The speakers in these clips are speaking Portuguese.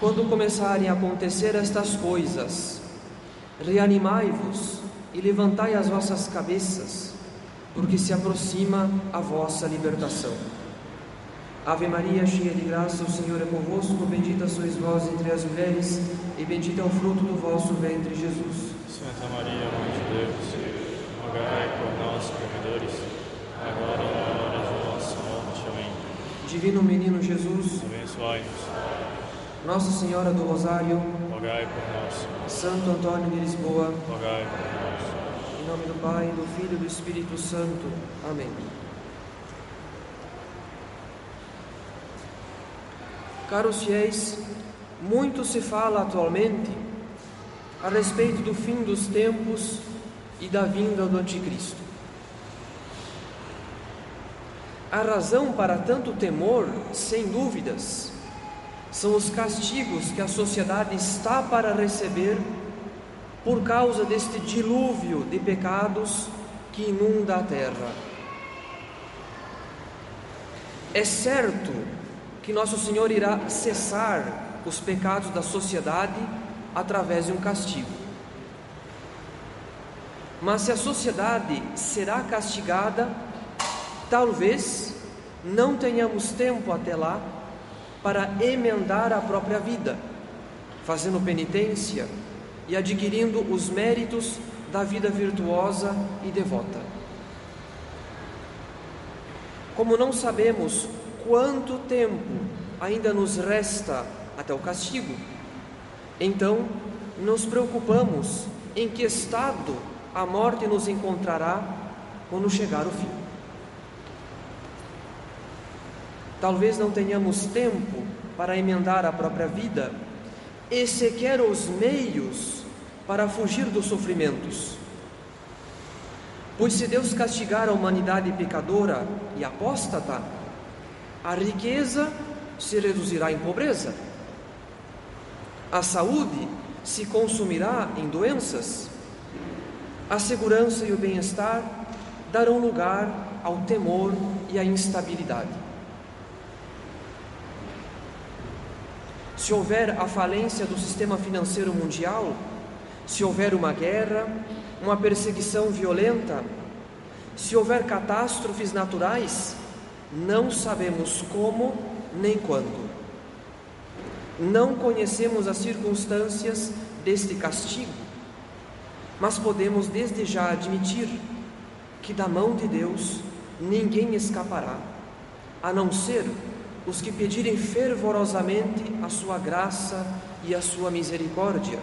Quando começarem a acontecer estas coisas, reanimai-vos e levantai as vossas cabeças, porque se aproxima a vossa libertação. Ave Maria, cheia de graça, o Senhor é convosco, bendita sois vós entre as mulheres, e bendito é o fruto do vosso ventre, Jesus. Santa Maria, Mãe de Deus, rogai por nós, pecadores, agora e na hora de nossa morte. Amém. Divino Menino Jesus, Abençoai-nos, Nossa Senhora do Rosário, rogai por nós, Santo Antônio de Lisboa, rogai por nós. em nome do Pai, do Filho e do Espírito Santo. Amém. Caros fiéis, muito se fala atualmente a respeito do fim dos tempos e da vinda do Anticristo. A razão para tanto temor, sem dúvidas, são os castigos que a sociedade está para receber por causa deste dilúvio de pecados que inunda a terra. É certo que Nosso Senhor irá cessar os pecados da sociedade através de um castigo. Mas se a sociedade será castigada, talvez não tenhamos tempo até lá para emendar a própria vida, fazendo penitência e adquirindo os méritos da vida virtuosa e devota. Como não sabemos quanto tempo ainda nos resta até o castigo, então nos preocupamos em que estado a morte nos encontrará quando chegar o fim. Talvez não tenhamos tempo para emendar a própria vida e sequer os meios para fugir dos sofrimentos. Pois se Deus castigar a humanidade pecadora e apóstata, a riqueza se reduzirá em pobreza, a saúde se consumirá em doenças, a segurança e o bem-estar darão lugar ao temor e à instabilidade. Se houver a falência do sistema financeiro mundial, se houver uma guerra, uma perseguição violenta, se houver catástrofes naturais, não sabemos como nem quando. Não conhecemos as circunstâncias deste castigo, mas podemos desde já admitir que da mão de Deus ninguém escapará, a não ser os que pedirem fervorosamente a sua graça e a sua misericórdia.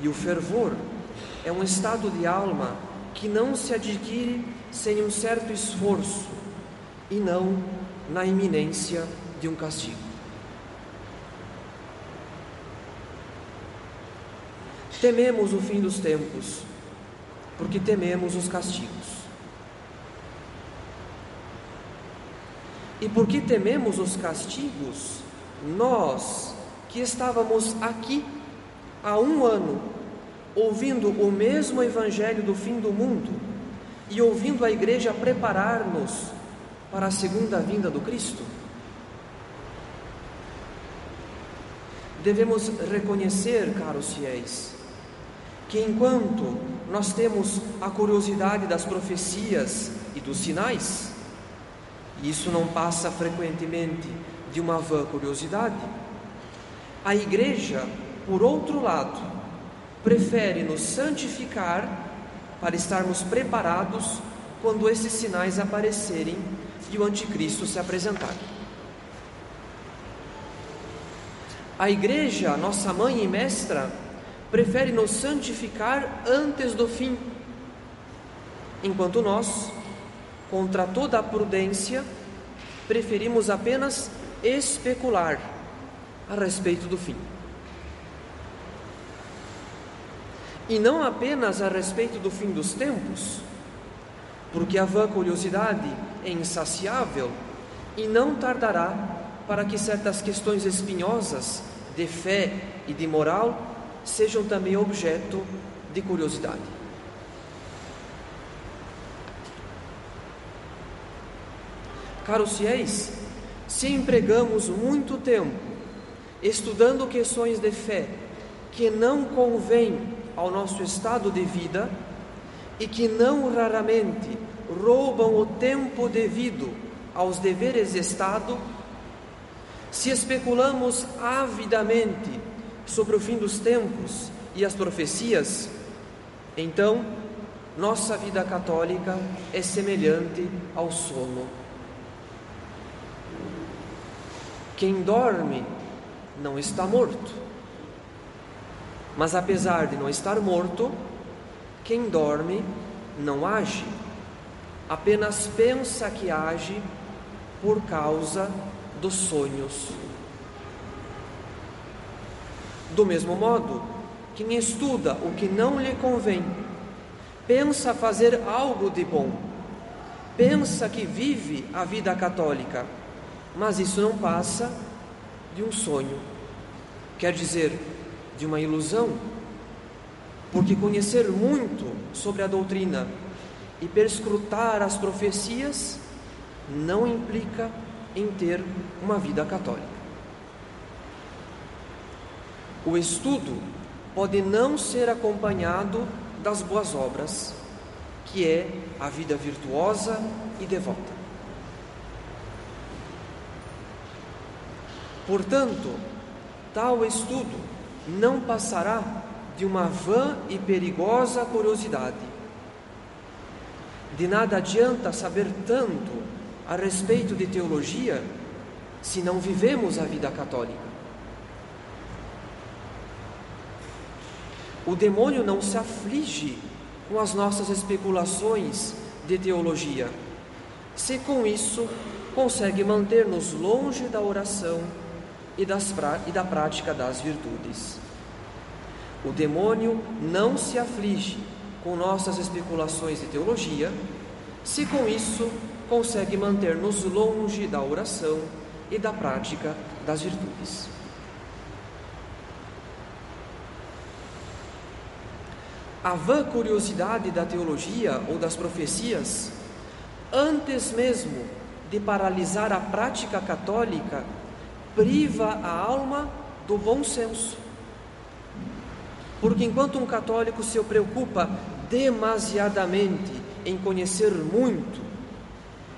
E o fervor é um estado de alma que não se adquire sem um certo esforço e não na iminência de um castigo. Tememos o fim dos tempos, porque tememos os castigos. E porque tememos os castigos, nós que estávamos aqui há um ano, ouvindo o mesmo Evangelho do fim do mundo e ouvindo a igreja preparar-nos para a segunda vinda do Cristo, devemos reconhecer, caros fiéis, que enquanto nós temos a curiosidade das profecias e dos sinais, isso não passa frequentemente de uma vã curiosidade, a igreja, por outro lado, prefere nos santificar para estarmos preparados quando esses sinais aparecerem e o anticristo se apresentar. A igreja, nossa mãe e mestra, prefere nos santificar antes do fim, enquanto nós, contra toda a prudência, preferimos apenas especular a respeito do fim. E não apenas a respeito do fim dos tempos, porque a vã curiosidade é insaciável e não tardará para que certas questões espinhosas de fé e de moral sejam também objeto de curiosidade. Caros fiéis, se empregamos muito tempo estudando questões de fé que não convêm ao nosso estado de vida e que não raramente roubam o tempo devido aos deveres de Estado, se especulamos avidamente sobre o fim dos tempos e as profecias, então nossa vida católica é semelhante ao sono. Quem dorme não está morto. Mas apesar de não estar morto, quem dorme não age, apenas pensa que age por causa dos sonhos. Do mesmo modo, quem estuda o que não lhe convém, pensa fazer algo de bom, pensa que vive a vida católica, mas isso não passa de um sonho, quer dizer, de uma ilusão, porque conhecer muito sobre a doutrina e perscrutar as profecias não implica em ter uma vida católica. O estudo pode não ser acompanhado das boas obras, que é a vida virtuosa e devota. Portanto, tal estudo não passará de uma vã e perigosa curiosidade. De nada adianta saber tanto a respeito de teologia se não vivemos a vida católica. O demônio não se aflige com as nossas especulações de teologia, se com isso consegue manter-nos longe da oração e, das, e da prática das virtudes. O demônio não se aflige com nossas especulações de teologia, se com isso consegue manter-nos longe da oração e da prática das virtudes. A vã curiosidade da teologia ou das profecias, antes mesmo de paralisar a prática católica, priva a alma do bom senso. Porque enquanto um católico se preocupa demasiadamente em conhecer muito,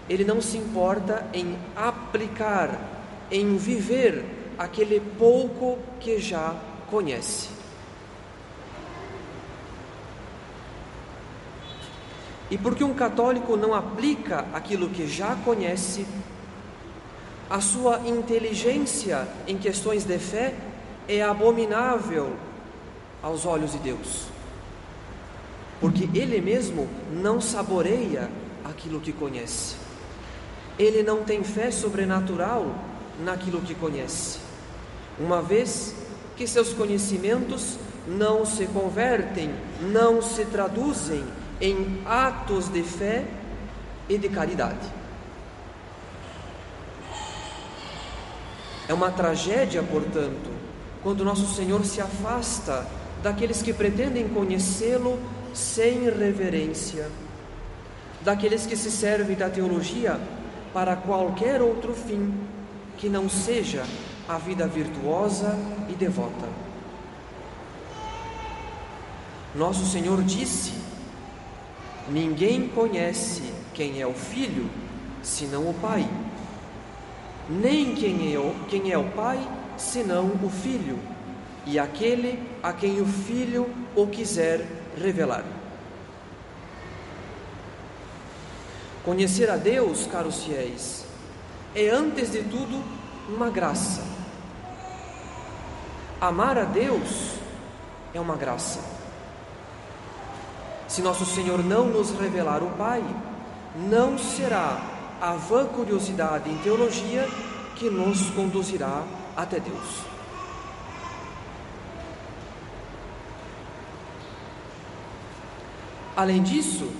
ele não se importa em aplicar, em viver aquele pouco que já conhece. E porque um católico não aplica aquilo que já conhece, a sua inteligência em questões de fé é abominável aos olhos de Deus, porque ele mesmo não saboreia aquilo que conhece, ele não tem fé sobrenatural naquilo que conhece, uma vez que seus conhecimentos não se convertem, não se traduzem em atos de fé e de caridade. É uma tragédia, portanto, quando nosso Senhor se afasta daqueles que pretendem conhecê-lo sem reverência, daqueles que se servem da teologia para qualquer outro fim que não seja a vida virtuosa e devota. Nosso Senhor disse Ninguém conhece quem é o filho senão o pai, nem quem é o, quem é o pai senão o filho, e aquele a quem o filho o quiser revelar. Conhecer a Deus, caros fiéis, é antes de tudo uma graça. Amar a Deus é uma graça. Se nosso Senhor não nos revelar o Pai, não será a vã curiosidade em teologia que nos conduzirá até Deus. Além disso,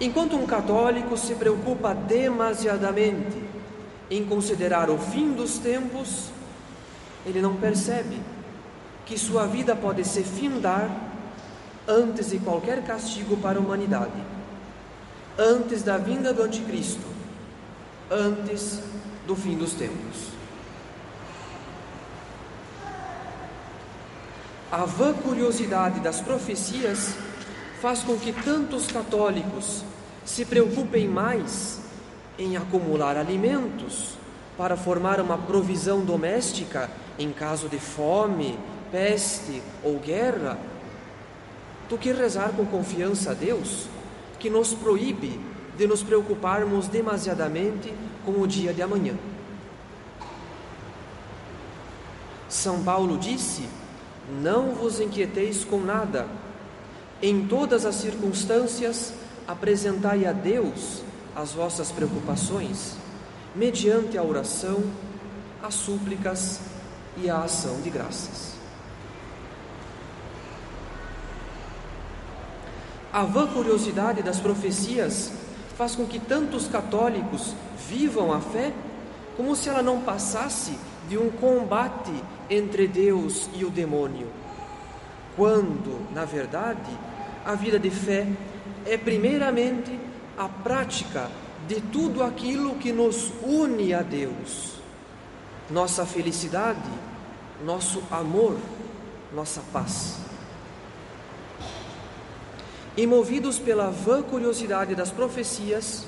enquanto um católico se preocupa demasiadamente em considerar o fim dos tempos, ele não percebe que sua vida pode se findar antes de qualquer castigo para a humanidade, antes da vinda do Anticristo, antes do fim dos tempos. A vã curiosidade das profecias faz com que tantos católicos se preocupem mais em acumular alimentos para formar uma provisão doméstica em caso de fome, peste ou guerra, do que rezar com confiança a Deus, que nos proíbe de nos preocuparmos demasiadamente com o dia de amanhã. São Paulo disse: Não vos inquieteis com nada, em todas as circunstâncias apresentai a Deus as vossas preocupações, mediante a oração, as súplicas e a ação de graças. A vã curiosidade das profecias faz com que tantos católicos vivam a fé como se ela não passasse de um combate entre Deus e o demônio, quando, na verdade, a vida de fé é primeiramente a prática de tudo aquilo que nos une a Deus, nossa felicidade, nosso amor, nossa paz. E movidos pela vã curiosidade das profecias,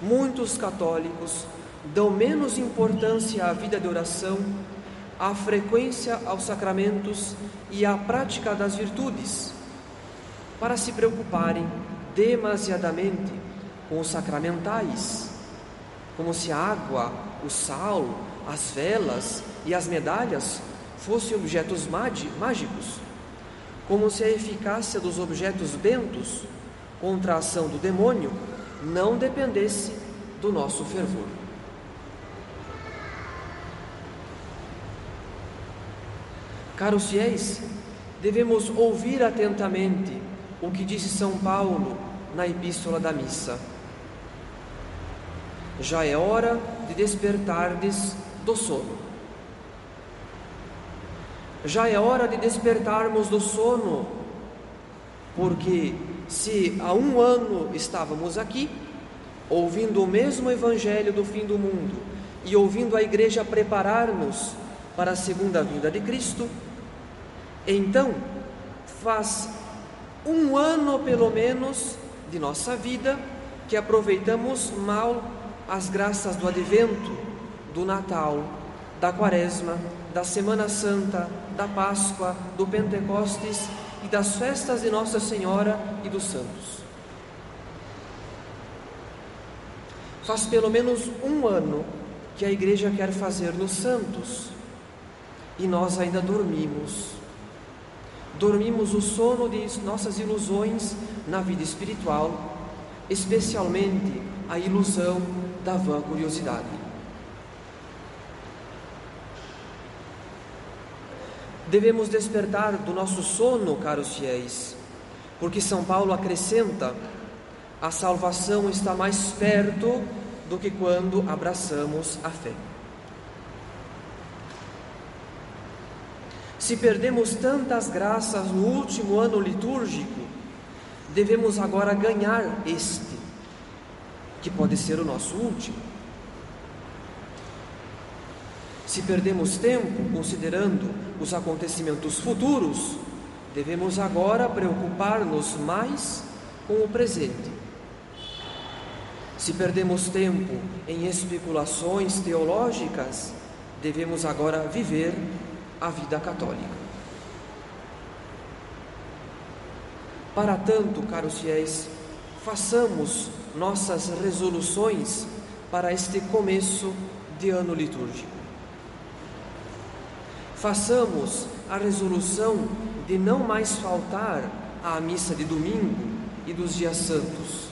muitos católicos dão menos importância à vida de oração, à frequência aos sacramentos e à prática das virtudes, para se preocuparem demasiadamente com os sacramentais, como se a água, o sal, as velas e as medalhas fossem objetos mágicos, como se a eficácia dos objetos bentos contra a ação do demônio não dependesse do nosso fervor. Caros fiéis, devemos ouvir atentamente o que disse São Paulo na Epístola da Missa. Já é hora de despertardes do sono. Já é hora de despertarmos do sono, porque se há um ano estávamos aqui, ouvindo o mesmo Evangelho do fim do mundo e ouvindo a igreja preparar-nos para a segunda vinda de Cristo, então faz um ano pelo menos de nossa vida que aproveitamos mal as graças do advento, do Natal, da Quaresma, da Semana Santa, da Páscoa, do Pentecostes e das festas de Nossa Senhora e dos santos. Faz pelo menos um ano que a igreja quer fazer nos santos e nós ainda dormimos dormimos o sono de nossas ilusões na vida espiritual, especialmente a ilusão da vã curiosidade. Devemos despertar do nosso sono, caros fiéis, porque São Paulo acrescenta: a salvação está mais perto do que quando abraçamos a fé. Se perdemos tantas graças no último ano litúrgico, devemos agora ganhar este, que pode ser o nosso último. Se perdemos tempo considerando os acontecimentos futuros, devemos agora preocupar-nos mais com o presente. Se perdemos tempo em especulações teológicas, devemos agora viver a vida católica. Para tanto, caros fiéis, façamos nossas resoluções para este começo de ano litúrgico. Façamos a resolução de não mais faltar à missa de domingo e dos dias santos.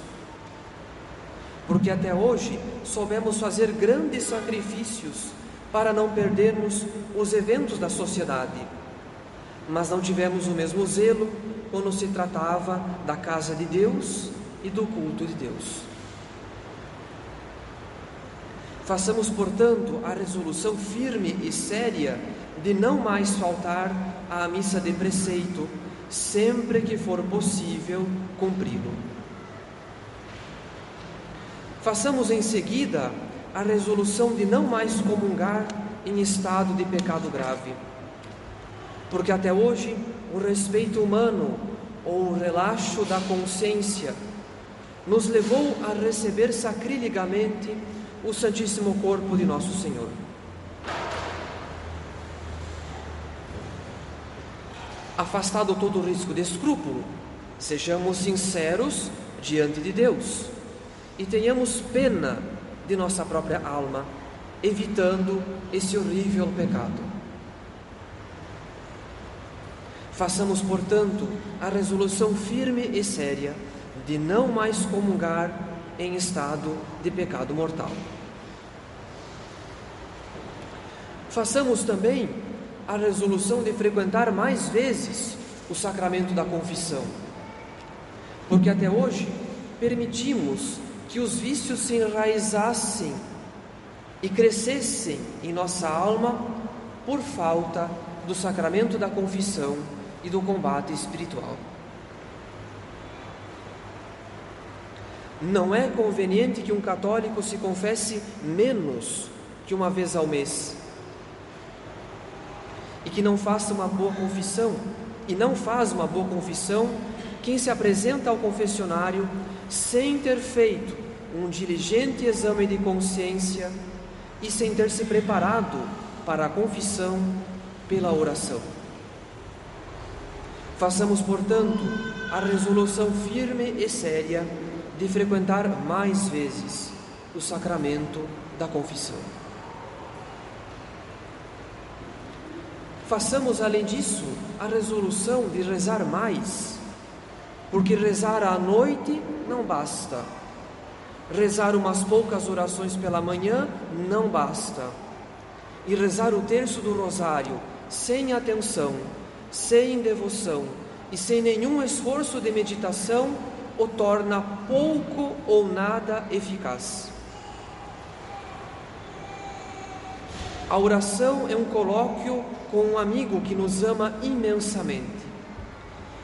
Porque até hoje soubemos fazer grandes sacrifícios para não perdermos os eventos da sociedade. Mas não tivemos o mesmo zelo quando se tratava da casa de Deus e do culto de Deus. Façamos, portanto, a resolução firme e séria de não mais faltar à missa de preceito, sempre que for possível cumpri-lo. Façamos em seguida a resolução de não mais comungar em estado de pecado grave. Porque até hoje o respeito humano ou o relaxo da consciência nos levou a receber sacrilegamente o Santíssimo Corpo de Nosso Senhor. Afastado todo o risco de escrúpulo, sejamos sinceros diante de Deus e tenhamos pena de nossa própria alma, evitando esse horrível pecado. Façamos, portanto, a resolução firme e séria de não mais comungar em estado de pecado mortal. Façamos também a resolução de frequentar mais vezes o sacramento da confissão, porque até hoje permitimos que os vícios se enraizassem e crescessem em nossa alma por falta do sacramento da confissão e do combate espiritual. Não é conveniente que um católico se confesse menos que uma vez ao mês e que não faça uma boa confissão, e não faz uma boa confissão quem se apresenta ao confessionário sem ter feito um diligente exame de consciência e sem ter se preparado para a confissão pela oração. Façamos, portanto, a resolução firme e séria de frequentar mais vezes o sacramento da confissão. Façamos, além disso, a resolução de rezar mais, porque rezar à noite não basta. Rezar umas poucas orações pela manhã não basta. E rezar o terço do rosário sem atenção, sem devoção e sem nenhum esforço de meditação o torna pouco ou nada eficaz. A oração é um colóquio com um amigo que nos ama imensamente.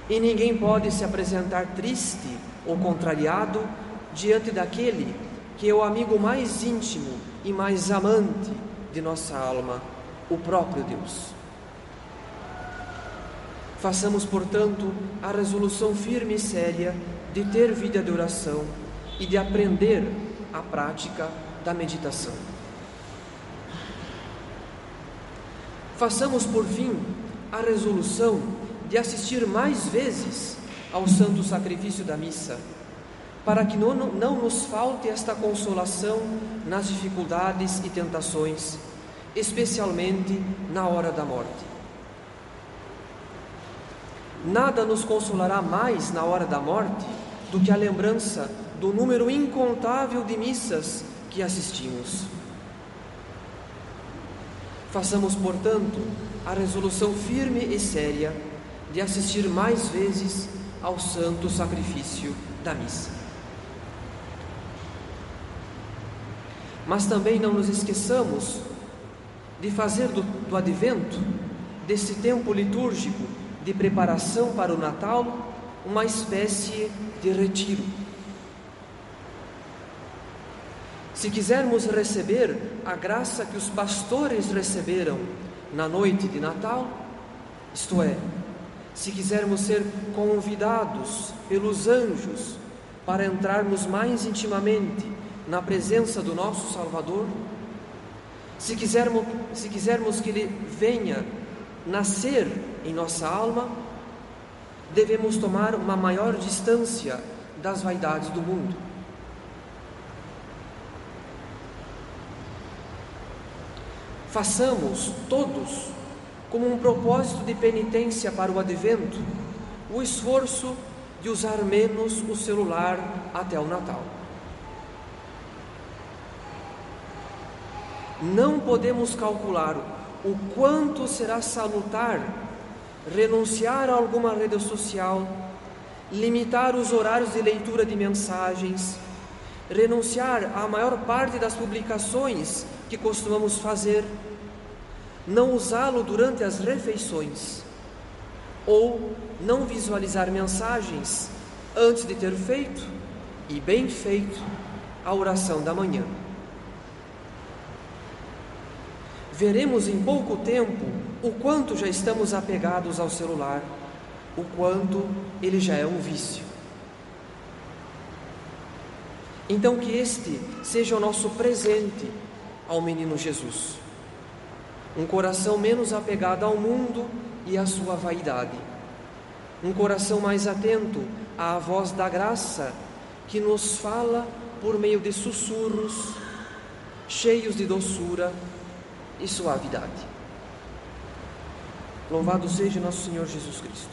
E ninguém pode se apresentar triste ou contrariado diante daquele que é o amigo mais íntimo e mais amante de nossa alma, o próprio Deus. Façamos, portanto, a resolução firme e séria de ter vida de oração e de aprender a prática da meditação. Façamos, por fim, a resolução de assistir mais vezes ao santo sacrifício da missa, para que não, não nos falte esta consolação nas dificuldades e tentações, especialmente na hora da morte. Nada nos consolará mais na hora da morte do que a lembrança do número incontável de missas que assistimos. Façamos, portanto, a resolução firme e séria de assistir mais vezes ao santo sacrifício da missa. Mas também não nos esqueçamos de fazer do, do advento, desse tempo litúrgico de preparação para o Natal, uma espécie de retiro Se quisermos receber a graça que os pastores receberam na noite de Natal, isto é, se quisermos ser convidados pelos anjos para entrarmos mais intimamente na presença do nosso Salvador, se quisermos, se quisermos que Ele venha nascer em nossa alma, devemos tomar uma maior distância das vaidades do mundo. Façamos todos, como um propósito de penitência para o advento, o esforço de usar menos o celular até o Natal. Não podemos calcular o quanto será salutar renunciar a alguma rede social, limitar os horários de leitura de mensagens, renunciar à maior parte das publicações que costumamos fazer, não usá-lo durante as refeições, ou não visualizar mensagens antes de ter feito e bem feito a oração da manhã. veremos em pouco tempo o quanto já estamos apegados ao celular, o quanto ele já é um vício. Então, que este seja o nosso presente ao menino Jesus. Um coração menos apegado ao mundo e à sua vaidade. Um coração mais atento à voz da graça que nos fala por meio de sussurros, cheios de doçura e suavidade. Louvado seja nosso Senhor Jesus Cristo.